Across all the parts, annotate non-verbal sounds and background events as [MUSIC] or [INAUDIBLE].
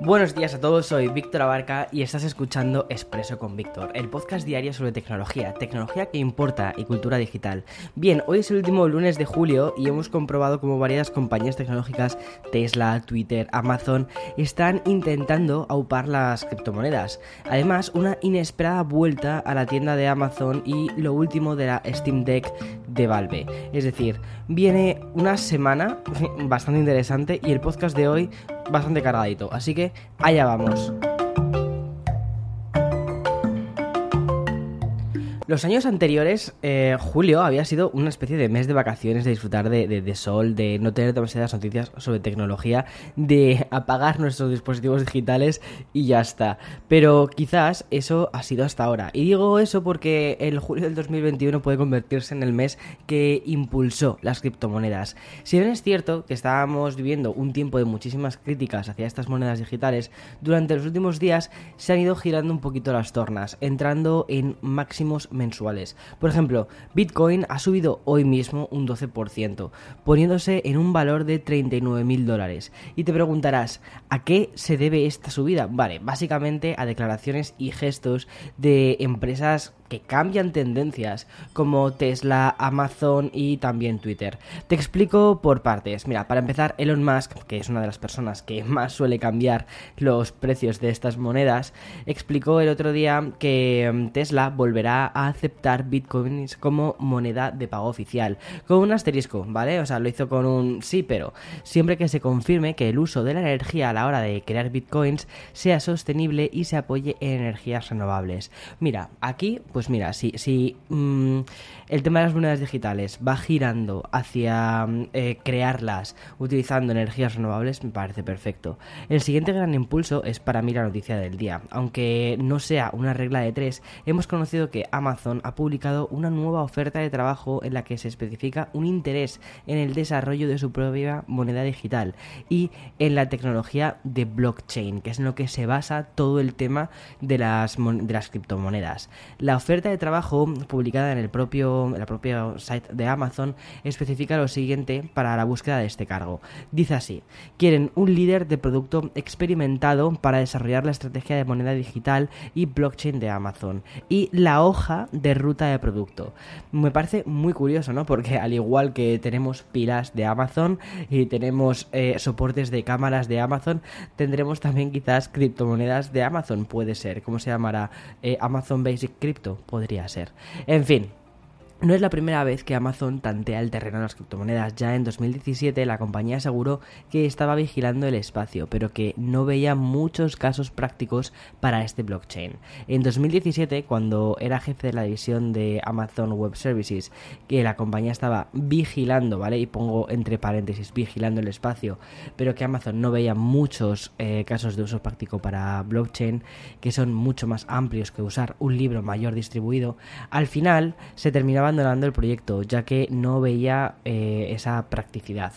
Buenos días a todos, soy Víctor Abarca y estás escuchando Expreso con Víctor, el podcast diario sobre tecnología, tecnología que importa y cultura digital. Bien, hoy es el último lunes de julio y hemos comprobado cómo varias compañías tecnológicas, Tesla, Twitter, Amazon, están intentando aupar las criptomonedas. Además, una inesperada vuelta a la tienda de Amazon y lo último de la Steam Deck de Valve. Es decir, viene una semana [LAUGHS] bastante interesante y el podcast de hoy bastante cargadito. Así que allá vamos. Los años anteriores, eh, julio había sido una especie de mes de vacaciones, de disfrutar de, sol, de no tener demasiadas noticias sobre tecnología, de [LAUGHS] apagar nuestros dispositivos digitales y ya está. Pero quizás eso ha sido hasta ahora. Y digo eso porque el julio del 2021 puede convertirse en el mes que impulsó las criptomonedas. Si bien es cierto que estábamos viviendo un tiempo de muchísimas críticas hacia estas monedas digitales, durante los últimos días se han ido girando un poquito las tornas, entrando en máximos mensuales. Por ejemplo, Bitcoin ha subido hoy mismo un 12%, poniéndose en un valor de 39 mil dólares. Y te preguntarás, ¿a qué se debe esta subida? Vale, básicamente a declaraciones y gestos de empresas que cambian tendencias como Tesla, Amazon y también Twitter. Te explico por partes. Mira, para empezar, Elon Musk, que es una de las personas que más suele cambiar los precios de estas monedas, explicó el otro día que mm, Tesla volverá a aceptar bitcoins como moneda de pago oficial, con un asterisco, ¿vale? O sea, lo hizo con un sí, pero siempre que se confirme que el uso de la energía a la hora de crear bitcoins sea sostenible y se apoye en energías renovables. Mira, aquí pues mira, si, si mm, el tema de las monedas digitales va girando hacia mm, eh, crearlas utilizando energías renovables, me parece perfecto. El siguiente gran impulso es para mí la noticia del día. Aunque no sea una regla de tres, hemos conocido que Amazon ha publicado una nueva oferta de trabajo en la que se especifica un interés en el desarrollo de su propia moneda digital y en la tecnología de blockchain, que es en lo que se basa todo el tema de las, de las criptomonedas. La oferta de trabajo publicada en el propio, en propio site de Amazon especifica lo siguiente para la búsqueda de este cargo. Dice así, quieren un líder de producto experimentado para desarrollar la estrategia de moneda digital y blockchain de Amazon y la hoja de ruta de producto. Me parece muy curioso, ¿no? Porque al igual que tenemos pilas de Amazon y tenemos eh, soportes de cámaras de Amazon, tendremos también quizás criptomonedas de Amazon, puede ser. ¿Cómo se llamará? Eh, Amazon Basic Crypto podría ser. En fin, no es la primera vez que Amazon tantea el terreno de las criptomonedas. Ya en 2017 la compañía aseguró que estaba vigilando el espacio, pero que no veía muchos casos prácticos para este blockchain. En 2017, cuando era jefe de la división de Amazon Web Services, que la compañía estaba vigilando, ¿vale? Y pongo entre paréntesis, vigilando el espacio, pero que Amazon no veía muchos eh, casos de uso práctico para blockchain, que son mucho más amplios que usar un libro mayor distribuido, al final se terminaba abandonando el proyecto, ya que no veía eh, esa practicidad.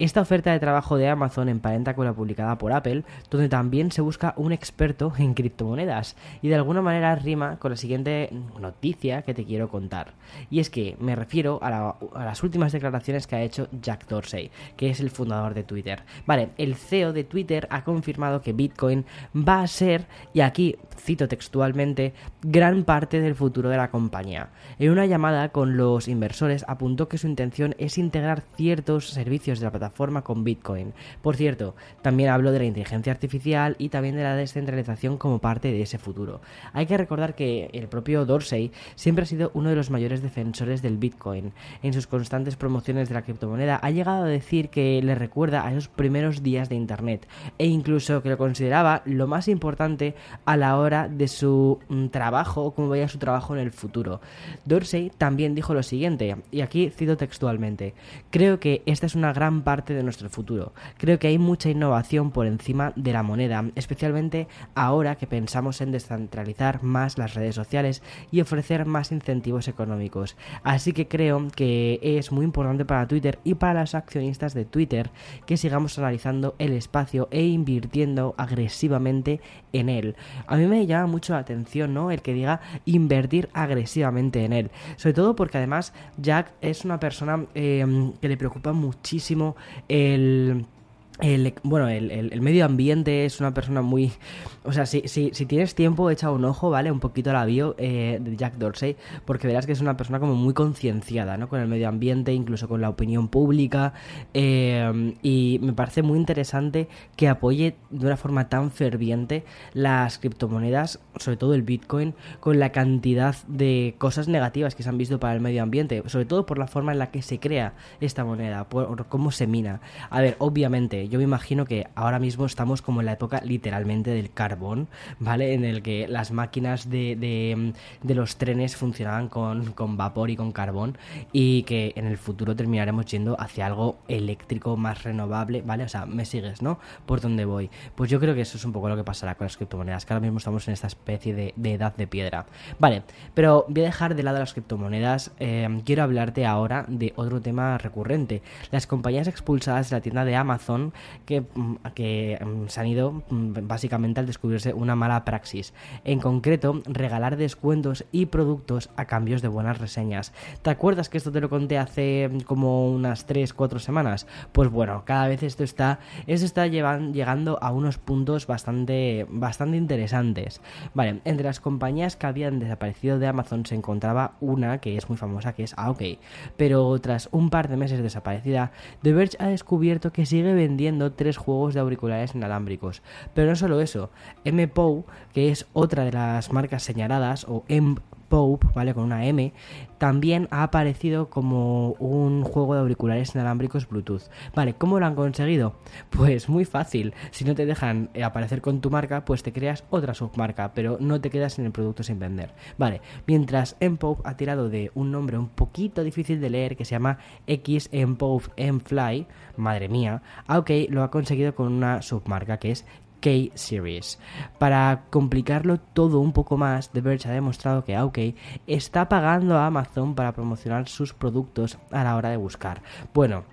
Esta oferta de trabajo de Amazon emparenta con la publicada por Apple, donde también se busca un experto en criptomonedas, y de alguna manera rima con la siguiente noticia que te quiero contar. Y es que me refiero a, las últimas declaraciones que ha hecho Jack Dorsey, que es el fundador de Twitter. Vale, el CEO de Twitter ha confirmado que Bitcoin va a ser, y aquí cito textualmente, gran parte del futuro de la compañía. En una llamada con los inversores apuntó que su intención es integrar ciertos servicios de la plataforma forma con Bitcoin. Por cierto, también hablo de la inteligencia artificial y también de la descentralización como parte de ese futuro. Hay que recordar que el propio Dorsey siempre ha sido uno de los mayores defensores del Bitcoin. En sus constantes promociones de la criptomoneda ha llegado a decir que le recuerda a esos primeros días de Internet e incluso que lo consideraba lo más importante a la hora de su mm, trabajo o cómo veía su trabajo en el futuro. Dorsey también dijo lo siguiente, y aquí cito textualmente, creo que esta es una gran parte parte de nuestro futuro. Creo que hay mucha innovación por encima de la moneda, especialmente ahora que pensamos en descentralizar más las redes sociales y ofrecer más incentivos económicos. Así que creo que es muy importante para Twitter y para los accionistas de Twitter que sigamos analizando el espacio e invirtiendo agresivamente en él. A mí me llama mucho la atención, ¿no? El que diga invertir agresivamente en él. Sobre todo porque además Jack es una persona eh, que le preocupa muchísimo el el, bueno, el, medio ambiente es una persona muy... O sea, si, si, si tienes tiempo, echa un ojo, ¿vale? Un poquito a la eh, de Jack Dorsey, porque verás que es una persona como muy concienciada, ¿no? Con el medio ambiente, incluso con la opinión pública. Eh, y me parece muy interesante que apoye de una forma tan ferviente las criptomonedas, sobre todo el Bitcoin, con la cantidad de cosas negativas que se han visto para el medio ambiente, sobre todo por la forma en la que se crea esta moneda, por cómo se mina. A ver, obviamente yo me imagino que ahora mismo estamos como en la época literalmente del carbón, ¿vale? En el que las máquinas de, de, los trenes funcionaban con, con, vapor y con carbón y que en el futuro terminaremos yendo hacia algo eléctrico más renovable, ¿vale? O sea, me sigues, ¿no? Por dónde voy. Pues yo creo que eso es un poco lo que pasará con las criptomonedas, que ahora mismo estamos en esta especie de, de edad de piedra. Vale, pero voy a dejar de lado las criptomonedas. Eh, quiero hablarte ahora de otro tema recurrente. Las compañías expulsadas de la tienda de Amazon que, mm, mm, se han ido mm, básicamente al descubrirse una mala praxis. En concreto, regalar descuentos y productos a cambios de buenas reseñas. ¿Te acuerdas que esto te lo conté hace como unas 3-4 semanas? Pues bueno, cada vez esto está, esto está llegando a unos puntos bastante, bastante interesantes. Vale, entre las compañías que habían desaparecido de Amazon se encontraba una que es muy famosa, que es AOK. Pero tras un par de meses desaparecida, The Verge ha descubierto que sigue vendiendo tres juegos de auriculares inalámbricos. Pero no solo eso, M-POW, que es otra de las marcas señaladas, o M Pope, ¿vale? Con una M, también ha aparecido como un juego de auriculares inalámbricos Bluetooth. Vale, ¿cómo lo han conseguido? Pues muy fácil. Si no te dejan eh, aparecer con tu marca, pues te creas otra submarca, pero no te quedas en el producto sin vender. Vale, mientras M-Pope ha tirado de un nombre un poquito difícil de leer que se llama X M-Pope M-Fly, madre mía, aunque lo ha conseguido con una submarca que es K-Series. Para complicarlo todo un poco más, The Verge ha demostrado que OK está pagando a Amazon para promocionar sus productos a la hora de buscar. Bueno,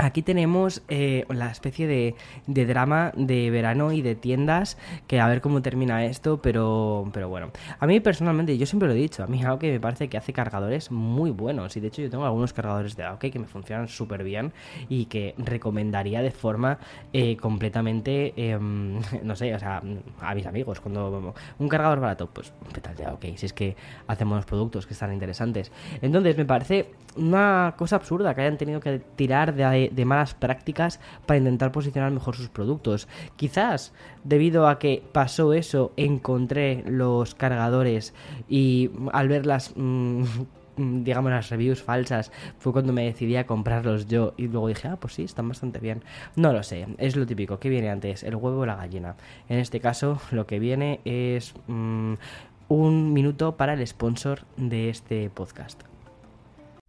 Aquí tenemos eh, la especie de, drama de verano y de tiendas, que a ver cómo termina esto, pero, pero bueno. A mí personalmente, yo siempre lo he dicho, a mí Aoki me parece que hace cargadores muy buenos, y de hecho yo tengo algunos cargadores de Aoki que me funcionan súper bien y que recomendaría de forma eh, completamente, em, [LAUGHS] no sé, o sea, a mis amigos, cuando un cargador barato, pues tal de Aoki, si es que hacemos unos productos que están interesantes. Entonces me parece una cosa absurda que hayan tenido que tirar de de, malas prácticas para intentar posicionar mejor sus productos. Quizás debido a que pasó eso, encontré los cargadores y al ver las... Mm, [LAUGHS] digamos las reviews falsas fue cuando me decidí a comprarlos yo y luego dije ah pues sí están bastante bien no lo sé es lo típico ¿qué viene antes el huevo o la gallina en este caso lo que viene es mm, un minuto para el sponsor de este podcast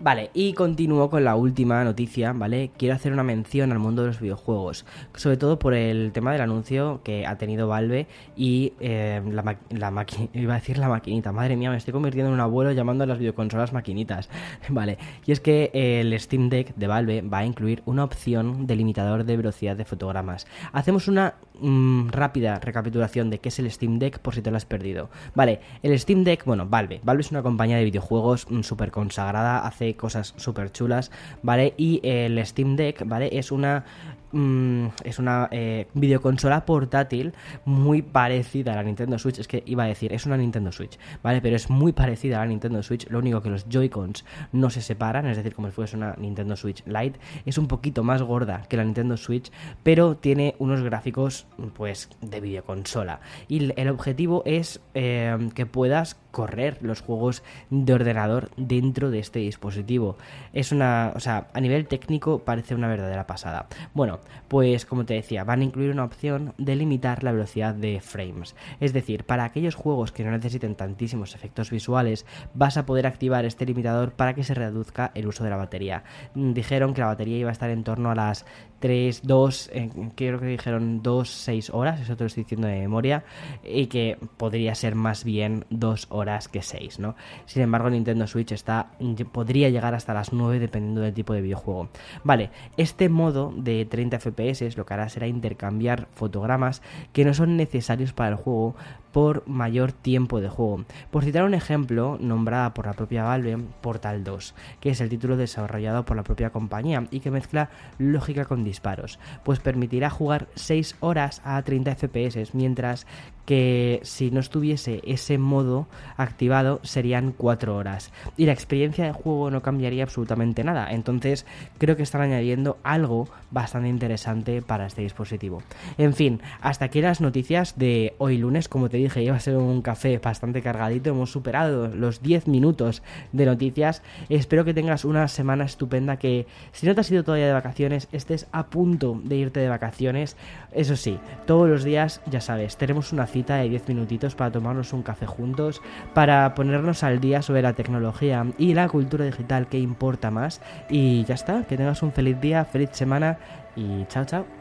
Vale, y continúo con la última noticia, ¿vale? Quiero hacer una mención al mundo de los videojuegos, sobre todo por el tema del anuncio que ha tenido Valve y eh, la, [LAUGHS] iba a decir la maquinita, madre mía, me estoy convirtiendo en un abuelo llamando a las videoconsolas maquinitas, [LAUGHS] ¿vale? Y es que el Steam Deck de Valve va a incluir una opción de limitador de velocidad de fotogramas. Hacemos una rápida recapitulación de qué es el Steam Deck por si te lo has perdido. Vale, el Steam Deck, bueno, Valve, Valve es una compañía de videojuegos mm, súper consagrada, hace cosas súper chulas, ¿vale? Y el Steam Deck, ¿vale? Es una mm, es una eh, videoconsola portátil muy parecida a la Nintendo Switch. Es que iba a decir, es una Nintendo Switch, ¿vale? Pero es muy parecida a la Nintendo Switch. Lo único que los Joy-Cons no se separan, es decir, como si fuese una Nintendo Switch Lite. Es un poquito más gorda que la Nintendo Switch, pero tiene unos gráficos, pues, de videoconsola. Y el objetivo es eh, que puedas correr los juegos de ordenador dentro de este dispositivo. Es una, o sea, a nivel técnico parece una verdadera pasada. Bueno, pues como te decía, van a incluir una opción de limitar la velocidad de frames. Es decir, para aquellos juegos que no necesiten tantísimos efectos visuales, vas a poder activar este limitador para que se reduzca el uso de la batería. Dijeron que la batería iba a estar en torno a las 3, 2, eh, creo que dijeron 2, 6 horas, eso te lo estoy diciendo de memoria, y que podría ser más bien 2 horas que 6, ¿no? Sin embargo, Nintendo Switch está, podría llegar hasta las 9 dependiendo del tipo de videojuego. Vale, este modo de 30 FPS lo que hará será intercambiar fotogramas que no son necesarios para el juego por mayor tiempo de juego. Por citar un ejemplo, nombrada por la propia Valve, Portal 2, que es el título desarrollado por la propia compañía y que mezcla lógica con disparos, pues permitirá jugar 6 horas a 30 FPS, mientras que si no estuviese ese modo activado serían 4 horas. Y la experiencia de juego no cambiaría absolutamente nada. Entonces creo que están añadiendo algo bastante interesante para este dispositivo. En fin, hasta aquí las noticias de hoy lunes. Como te dije, iba a ser un café bastante cargadito. Hemos superado los 10 minutos de noticias. Espero que tengas una semana estupenda. Que si no te has ido todavía de vacaciones, estés a punto de irte de vacaciones. Eso sí, todos los días, ya sabes, tenemos una de 10 minutitos para tomarnos un café juntos, para ponernos al día sobre la tecnología y la cultura digital que importa más. Y ya está, que tengas un feliz día, feliz semana y chao chao.